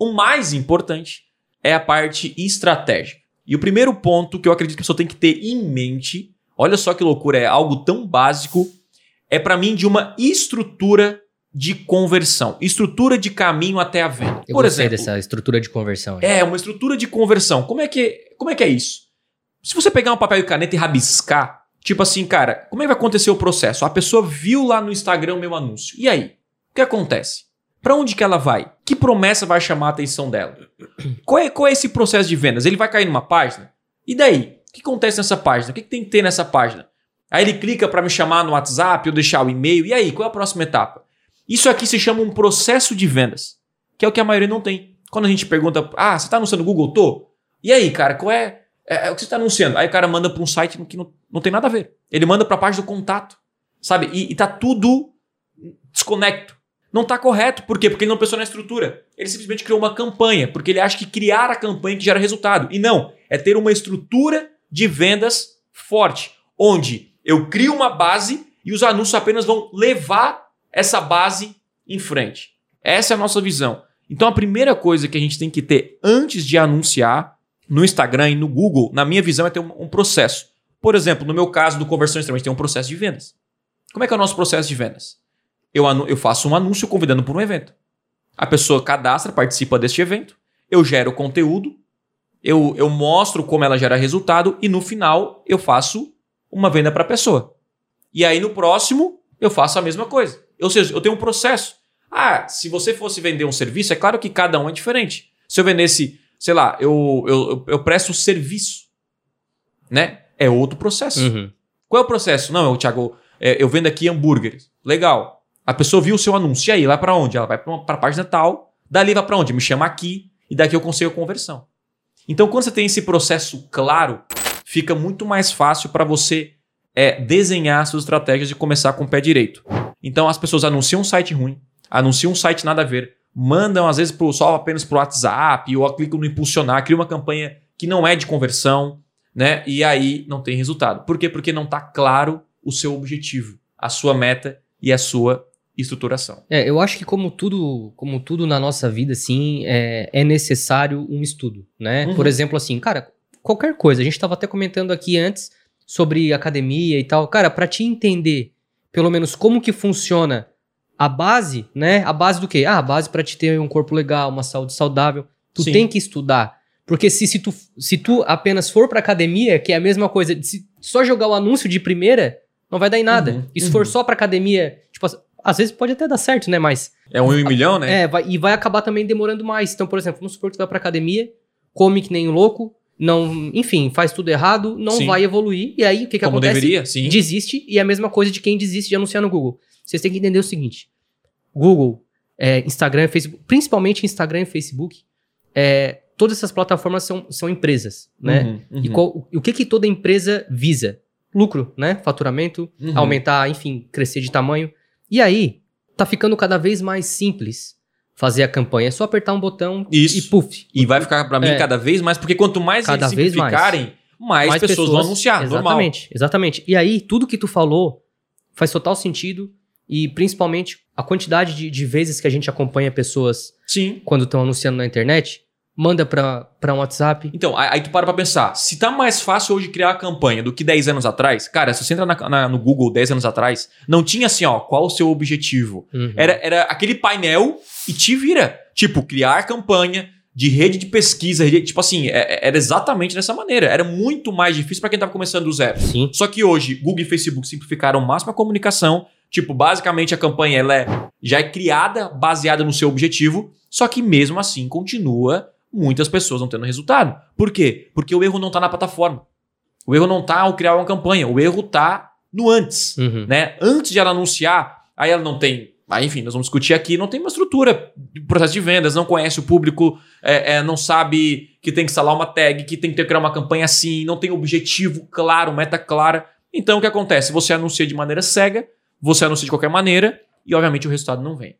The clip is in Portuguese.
O mais importante é a parte estratégica. E o primeiro ponto que eu acredito que a pessoa tem que ter em mente, olha só que loucura, é algo tão básico, é para mim de uma estrutura de conversão, estrutura de caminho até a venda. Eu Por exemplo, dessa estrutura de conversão. Aí. É, uma estrutura de conversão. Como é que como é que é isso? Se você pegar um papel e caneta e rabiscar, tipo assim, cara, como é que vai acontecer o processo? A pessoa viu lá no Instagram o meu anúncio. E aí? O que acontece? Para onde que ela vai? Que promessa vai chamar a atenção dela? Qual é, qual é esse processo de vendas? Ele vai cair numa página? E daí? O que acontece nessa página? O que, que tem que ter nessa página? Aí ele clica para me chamar no WhatsApp ou deixar o e-mail. E aí? Qual é a próxima etapa? Isso aqui se chama um processo de vendas, que é o que a maioria não tem. Quando a gente pergunta, ah, você está anunciando no Google? Tô. E aí, cara, qual é, é, é o que você está anunciando? Aí o cara manda para um site que não, não tem nada a ver. Ele manda para a página do contato, sabe? E, e tá tudo desconecto. Não está correto. Por quê? Porque ele não pensou na estrutura. Ele simplesmente criou uma campanha, porque ele acha que criar a campanha que gera resultado. E não, é ter uma estrutura de vendas forte, onde eu crio uma base e os anúncios apenas vão levar essa base em frente. Essa é a nossa visão. Então a primeira coisa que a gente tem que ter antes de anunciar no Instagram e no Google, na minha visão, é ter um, um processo. Por exemplo, no meu caso do Conversão Extrema, a gente tem um processo de vendas. Como é que é o nosso processo de vendas? Eu, eu faço um anúncio convidando para um evento. A pessoa cadastra, participa deste evento, eu gero conteúdo, eu, eu mostro como ela gera resultado e no final eu faço uma venda para a pessoa. E aí no próximo eu faço a mesma coisa. Ou seja, eu tenho um processo. Ah, se você fosse vender um serviço, é claro que cada um é diferente. Se eu vendesse, sei lá, eu, eu, eu presto serviço, né? É outro processo. Uhum. Qual é o processo? Não, eu, Thiago, é, eu vendo aqui hambúrgueres. Legal. A pessoa viu o seu anúncio. E aí, vai para onde? Ela vai para a página tal. Dali vai para onde? Me chama aqui. E daqui eu consigo a conversão. Então, quando você tem esse processo claro, fica muito mais fácil para você é, desenhar suas estratégias e começar com o pé direito. Então as pessoas anunciam um site ruim, anunciam um site nada a ver, mandam às vezes pro, só apenas para o WhatsApp ou clicam no impulsionar, criam uma campanha que não é de conversão, né? E aí não tem resultado. Por quê? Porque não está claro o seu objetivo, a sua meta e a sua estruturação. É, eu acho que como tudo, como tudo na nossa vida, assim, é, é necessário um estudo, né? Uhum. Por exemplo, assim, cara, qualquer coisa. A gente estava até comentando aqui antes sobre academia e tal. Cara, para te entender pelo menos como que funciona a base, né? A base do quê? Ah, a base para te ter um corpo legal, uma saúde saudável. Tu Sim. tem que estudar. Porque se, se, tu, se tu apenas for pra academia, que é a mesma coisa, se só jogar o anúncio de primeira, não vai dar em nada. Uhum, se uhum. for só pra academia, tipo, às vezes pode até dar certo, né? Mas. É um em um milhão, né? É, vai, e vai acabar também demorando mais. Então, por exemplo, vamos supor que tu vai pra academia, come que nem um louco, não, enfim, faz tudo errado, não sim. vai evoluir. E aí o que, que Como acontece? deveria, sim. Desiste, e é a mesma coisa de quem desiste de anunciar no Google. Vocês têm que entender o seguinte: Google, é, Instagram, Facebook, principalmente Instagram e Facebook, é, todas essas plataformas são, são empresas, né? Uhum, uhum. E qual, o que, que toda empresa visa? Lucro, né? Faturamento, uhum. aumentar, enfim, crescer de tamanho. E aí, tá ficando cada vez mais simples fazer a campanha. É só apertar um botão Isso. e puff. E vai ficar para mim é. cada vez mais, porque quanto mais cada eles simplificarem, mais, mais, mais pessoas, pessoas, vão anunciar. Exatamente, normal. exatamente. E aí, tudo que tu falou faz total sentido. E principalmente a quantidade de, de vezes que a gente acompanha pessoas Sim. quando estão anunciando na internet manda para um WhatsApp. Então, aí tu para pra pensar, se tá mais fácil hoje criar a campanha do que 10 anos atrás, cara, se você entra na, na, no Google 10 anos atrás, não tinha assim, ó, qual o seu objetivo? Uhum. Era, era aquele painel e te vira. Tipo, criar campanha de rede de pesquisa, rede, tipo assim, é, é, era exatamente dessa maneira. Era muito mais difícil para quem tava começando do zero. Sim. Só que hoje, Google e Facebook simplificaram o máximo a comunicação. Tipo, basicamente a campanha ela é, já é criada baseada no seu objetivo, só que mesmo assim continua muitas pessoas não tendo resultado. Por quê? Porque o erro não está na plataforma. O erro não está ao criar uma campanha. O erro está no antes. Uhum. Né? Antes de ela anunciar, aí ela não tem. Aí, enfim, nós vamos discutir aqui, não tem uma estrutura de processo de vendas, não conhece o público, é, é, não sabe que tem que instalar uma tag, que tem que criar uma campanha assim, não tem objetivo claro, meta clara. Então o que acontece? Você anuncia de maneira cega, você anuncia de qualquer maneira e, obviamente, o resultado não vem.